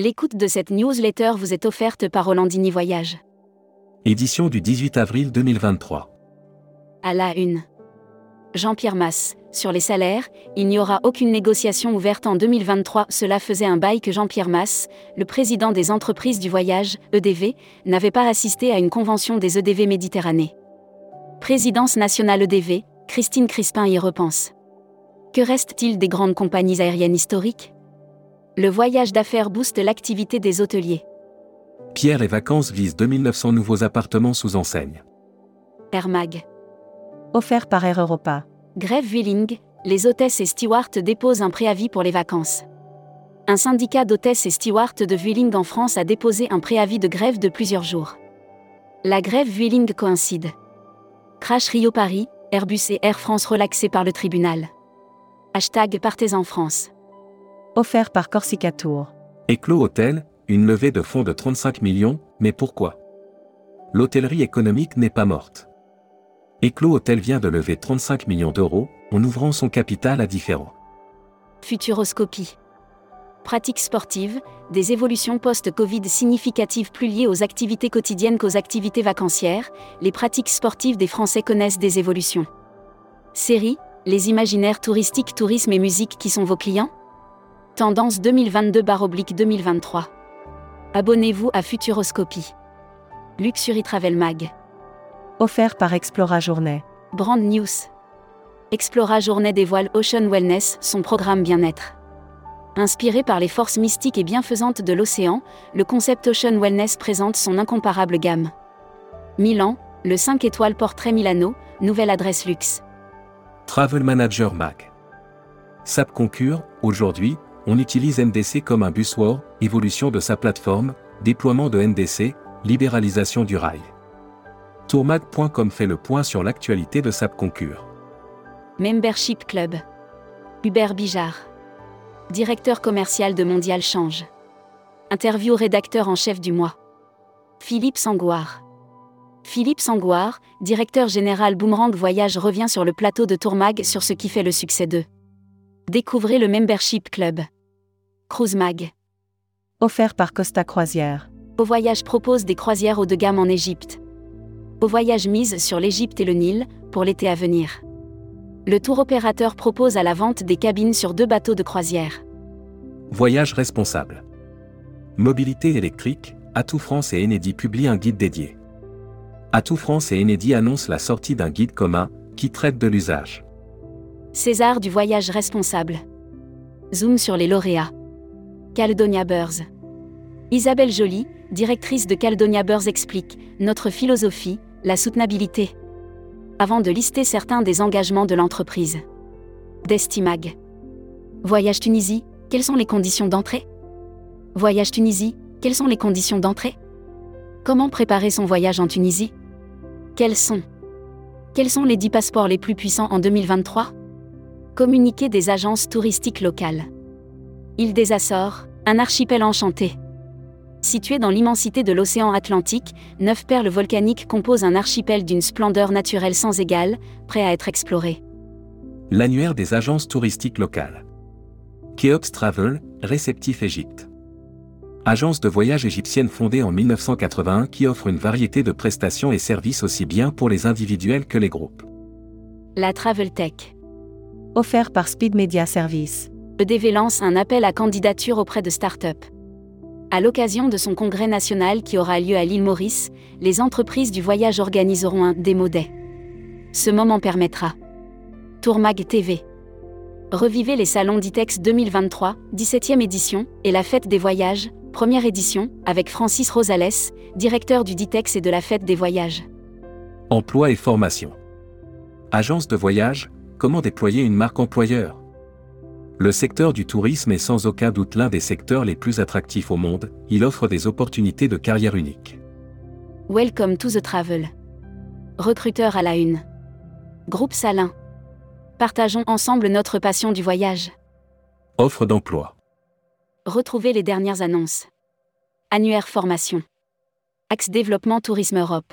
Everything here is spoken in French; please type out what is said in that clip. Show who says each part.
Speaker 1: L'écoute de cette newsletter vous est offerte par Rolandini Voyage.
Speaker 2: Édition du 18 avril 2023.
Speaker 1: À la une. Jean-Pierre Masse, sur les salaires, il n'y aura aucune négociation ouverte en 2023. Cela faisait un bail que Jean-Pierre Masse, le président des entreprises du voyage, EDV, n'avait pas assisté à une convention des EDV Méditerranée. Présidence nationale EDV, Christine Crispin y repense. Que reste-t-il des grandes compagnies aériennes historiques? Le voyage d'affaires booste l'activité des hôteliers.
Speaker 2: Pierre et Vacances vise 2900 nouveaux appartements sous enseigne.
Speaker 1: Air Mag.
Speaker 3: Offert par Air Europa.
Speaker 1: Grève Wheeling, les hôtesses et stewards déposent un préavis pour les vacances. Un syndicat d'hôtesses et stewards de Vueling en France a déposé un préavis de grève de plusieurs jours. La grève Vueling coïncide. Crash Rio Paris, Airbus et Air France relaxés par le tribunal. Hashtag Partez en France.
Speaker 3: Offert par Corsica Tour.
Speaker 2: Éclos Hôtel, une levée de fonds de 35 millions, mais pourquoi? L'hôtellerie économique n'est pas morte. Éclos Hôtel vient de lever 35 millions d'euros, en ouvrant son capital à différents.
Speaker 1: Futuroscopie. Pratiques sportives, des évolutions post-Covid significatives plus liées aux activités quotidiennes qu'aux activités vacancières, les pratiques sportives des Français connaissent des évolutions. Série, les imaginaires touristiques, tourisme et musique qui sont vos clients? Tendance 2022-2023. Abonnez-vous à Futuroscopie. Luxury Travel Mag.
Speaker 3: Offert par Explora Journée.
Speaker 1: Brand News. Explora Journée dévoile Ocean Wellness, son programme bien-être. Inspiré par les forces mystiques et bienfaisantes de l'océan, le concept Ocean Wellness présente son incomparable gamme. Milan, le 5 étoiles Portrait Milano, nouvelle adresse luxe.
Speaker 2: Travel Manager Mac. SAP Concur, aujourd'hui, on utilise NDC comme un buzzword, évolution de sa plateforme, déploiement de NDC, libéralisation du rail. Tourmag.com fait le point sur l'actualité de SAP Concur.
Speaker 1: Membership Club. Hubert Bijard. Directeur commercial de Mondial Change. Interview rédacteur en chef du mois. Philippe Sangouard. Philippe Sangouard, directeur général Boomerang Voyage revient sur le plateau de Tourmag sur ce qui fait le succès d'eux. Découvrez le Membership Club. Cruise Mag.
Speaker 3: Offert par Costa Croisière.
Speaker 1: Au Voyage propose des croisières haut de gamme en Égypte. Au Voyage mise sur l'Égypte et le Nil, pour l'été à venir. Le tour opérateur propose à la vente des cabines sur deux bateaux de croisière.
Speaker 2: Voyage responsable. Mobilité électrique, Atout France et Enedi publient un guide dédié. Atout France et Enedi annoncent la sortie d'un guide commun, qui traite de l'usage.
Speaker 1: César du voyage responsable. Zoom sur les lauréats. Caledonia Birds. Isabelle Joly, directrice de Caledonia Birds explique notre philosophie, la soutenabilité. Avant de lister certains des engagements de l'entreprise. Destimag. Voyage Tunisie, quelles sont les conditions d'entrée? Voyage Tunisie, quelles sont les conditions d'entrée? Comment préparer son voyage en Tunisie? Quels sont? Quels sont les 10 passeports les plus puissants en 2023 Communiqué des agences touristiques locales. Île des Açores, un archipel enchanté. Situé dans l'immensité de l'océan Atlantique, neuf perles volcaniques composent un archipel d'une splendeur naturelle sans égale, prêt à être exploré.
Speaker 2: L'annuaire des agences touristiques locales. Keops Travel, réceptif Égypte. Agence de voyage égyptienne fondée en 1981 qui offre une variété de prestations et services aussi bien pour les individuels que les groupes.
Speaker 1: La Travel Tech.
Speaker 3: Offert par Speed Media Service.
Speaker 1: EDV lance un appel à candidature auprès de start-up. À l'occasion de son congrès national qui aura lieu à l'île Maurice, les entreprises du voyage organiseront un démo day. Ce moment permettra. Tourmag TV. Revivez les salons d'ITEX 2023, 17e édition, et la fête des voyages, première édition, avec Francis Rosales, directeur du DITEX et de la fête des voyages.
Speaker 2: Emploi et formation. Agence de voyage, comment déployer une marque employeur? Le secteur du tourisme est sans aucun doute l'un des secteurs les plus attractifs au monde, il offre des opportunités de carrière uniques.
Speaker 1: Welcome to the travel. Recruteur à la une. Groupe Salin. Partageons ensemble notre passion du voyage.
Speaker 2: Offre d'emploi.
Speaker 1: Retrouvez les dernières annonces. Annuaire formation. Axe développement Tourisme Europe.